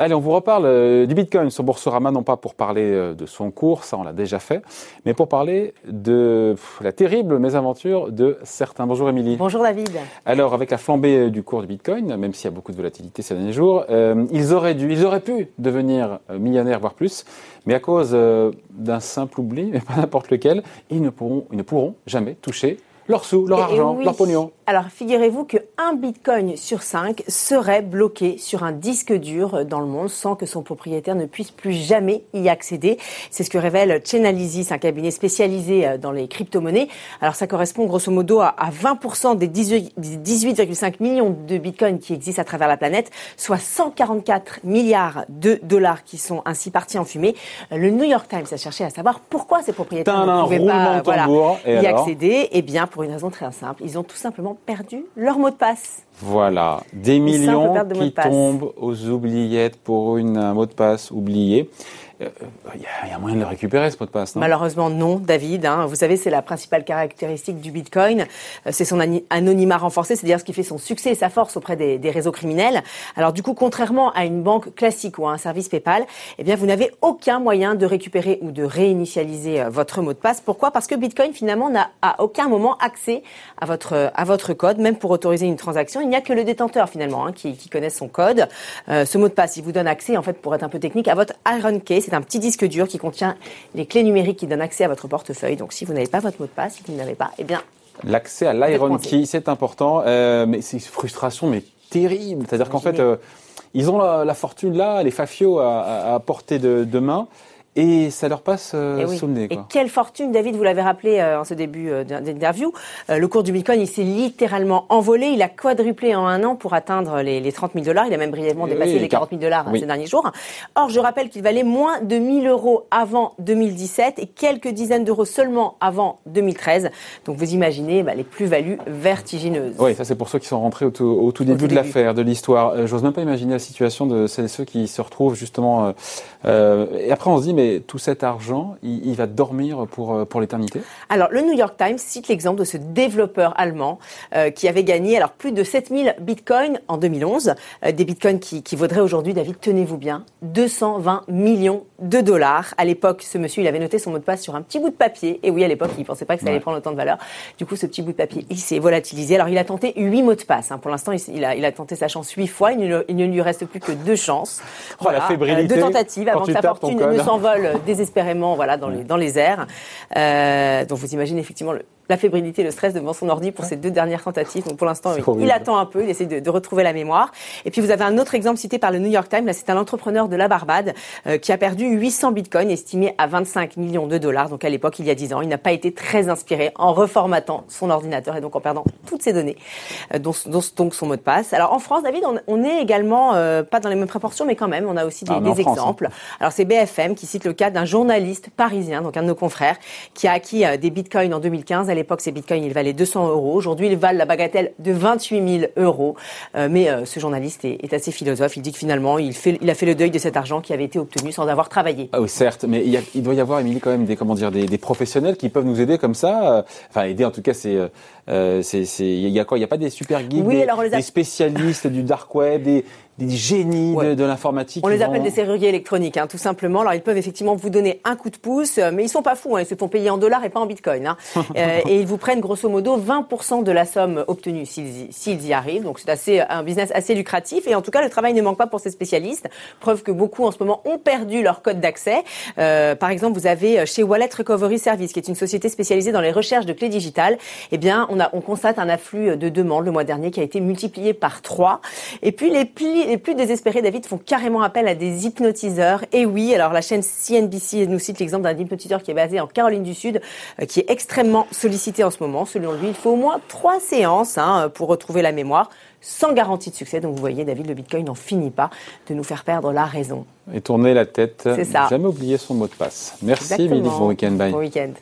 Allez, on vous reparle euh, du Bitcoin sur Boursorama, non pas pour parler euh, de son cours, ça on l'a déjà fait, mais pour parler de la terrible mésaventure de certains. Bonjour Émilie. Bonjour David. Alors, avec la flambée euh, du cours du Bitcoin, même s'il y a beaucoup de volatilité ces derniers jours, ils auraient dû, ils auraient pu devenir millionnaires, voire plus, mais à cause d'un simple oubli, mais pas n'importe lequel, ils ne pourront, ils ne pourront jamais toucher leur sous, leur argent, leur pognon. Alors, figurez-vous qu'un bitcoin sur cinq serait bloqué sur un disque dur dans le monde sans que son propriétaire ne puisse plus jamais y accéder. C'est ce que révèle Chainalysis, un cabinet spécialisé euh, dans les crypto-monnaies. Alors, ça correspond grosso modo à 20% des 18,5 millions de bitcoins qui existent à travers la planète, soit 144 milliards de dollars qui sont ainsi partis en fumée. Le New York Times a cherché à savoir pourquoi ces propriétaires ne pouvaient pas voilà, y accéder. Eh bien, pour une raison très simple, ils ont tout simplement perdu leur mot de passe. Voilà, des millions qui tombent aux oubliettes pour une, un mot de passe oublié. Il euh, y, a moyen de le récupérer, ce mot de passe, non? Malheureusement, non, David. Hein. Vous savez, c'est la principale caractéristique du Bitcoin. Euh, c'est son anonymat renforcé, c'est-à-dire ce qui fait son succès et sa force auprès des, réseaux criminels. Alors du coup, contrairement à une banque classique ou à un service PayPal, eh bien, vous n'avez aucun moyen de récupérer ou de réinitialiser euh, votre mot de passe. Pourquoi? Parce que Bitcoin, finalement, n'a à aucun moment accès à votre, à votre code, même pour autoriser une transaction. Il n'y a que le détenteur, finalement, hein, qui, qui connaît son code. ce mot de passe, il vous donne accès, en fait, pour être un peu technique, à votre Iron Key, c'est un petit disque dur qui contient les clés numériques qui donnent accès à votre portefeuille. Donc si vous n'avez pas votre mot de passe, si vous ne l'avez pas, eh bien... L'accès à l'Iron Key, c'est important, euh, mais c'est une frustration mais terrible. C'est-à-dire qu'en fait, euh, ils ont la, fortune là, les fafios à, à portée de, de main. Et ça leur passe euh, eh sous le nez. Et quelle fortune, David, vous l'avez rappelé euh, en ce début euh, d'interview. le cours du Bitcoin, il s'est littéralement envolé. Il a quadruplé en un an pour atteindre les, les 30 000 dollars. Il a même brièvement eh dépassé les 40 000 dollars ces derniers jours. Or, je rappelle qu'il valait moins de 1000 euros avant 2017 et quelques dizaines d'euros seulement avant 2013. Donc, vous imaginez bah, les plus-values vertigineuses. Oui, ça c'est pour ceux qui sont rentrés au tout, début de l'affaire, de l'histoire. J'ose même pas imaginer la situation de celles et ceux qui se retrouvent justement. et après, on se dit, mais tout cet argent, il, va dormir pour, euh, pour l'éternité? Alors, le New York Times cite l'exemple de ce développeur allemand euh, qui avait gagné alors plus de 7000 bitcoins en 2011. Euh, des bitcoins qui, qui vaudraient aujourd'hui, David, tenez-vous bien, 220 millions de dollars. À l'époque, ce monsieur, il avait noté son mot de passe sur un petit bout de papier. Et oui, à l'époque, il ne pensait pas que ça allait prendre autant de valeur. Du coup, ce petit bout de papier, il s'est volatilisé. Alors, il a tenté huit mots de passe. Hein. Pour l'instant, il, a, il a tenté sa chance huit fois. Il ne, il ne lui reste plus que deux chances. Oh, voilà. la fébrilité. deux tentatives avant que sa fortune ne s'envole désespérément voilà, dans, les, dans les airs. Euh, donc vous imaginez effectivement le, la fébrilité, le stress devant son ordi pour ces deux dernières tentatives. Donc pour l'instant, il, attend un peu, il essaie de, retrouver la mémoire. Et puis vous avez un autre exemple cité par le New York Times. Là, c'est un entrepreneur de la Barbade euh, qui a perdu 800 bitcoins estimés à 25 millions de dollars. Donc à l'époque, il y a 10 ans, il n'a pas été très inspiré en reformatant son ordinateur et donc en perdant toutes ses données, euh, dont, donc son mot de passe. Alors en France, David, on, est également euh, pas dans les mêmes proportions, mais quand même, on a aussi des, ah, des hein. exemples. Alors c'est BFM qui cite le cas d'un journaliste parisien, donc un de nos confrères, qui a acquis des bitcoins en 2015 l'époque, ces bitcoins, ils valaient 200 euros. Aujourd'hui, ils valent la bagatelle de 28 000 euros. Euh, mais euh, ce journaliste est, assez philosophe. Il dit que finalement, il, fait, il a fait le deuil de cet argent qui avait été obtenu sans avoir travaillé. Ah oui, certes. Mais il, doit y avoir, Émilie, quand même des, comment dire, des, professionnels qui peuvent nous aider comme ça. Euh, enfin, aider, en tout cas, c'est... il y a quoi? Il n'y a pas des super geeks, des, spécialistes du dark web, des, des génies de, l'informatique. On les appelle des serruriers électroniques, hein, tout simplement. Alors ils peuvent effectivement vous donner un coup de pouce, euh, mais ils sont pas fous. Hein, ils se font payer en dollars et pas en bitcoin. Hein. euh, et ils vous prennent grosso modo 20% de la somme obtenue s'ils y, arrivent. Donc c'est assez un business assez lucratif. Et en tout cas, le travail ne manque pas pour ces spécialistes. Preuve que beaucoup en ce moment ont perdu leur code d'accès. Euh, par exemple, vous avez euh, chez Wallet Recovery Service, qui est une société spécialisée dans les recherches de clés digitales. Eh bien, on, a, on constate un afflux de demandes le mois dernier qui a été multiplié par 3. Et puis les plis les plus désespérés, David, font carrément appel à des hypnotiseurs. Et oui, alors la chaîne CNBC nous cite l'exemple d'un hypnotiseur qui est basé en Caroline du Sud, euh, qui est extrêmement sollicité en ce moment. Selon lui, il faut au moins trois séances hein, pour retrouver la mémoire, sans garantie de succès. Donc vous voyez, David, le Bitcoin n'en finit pas de nous faire perdre la raison. Et tourner la tête, jamais oublier son mot de passe. Merci, Midi. Bon week-end. Bye. Bon week-end.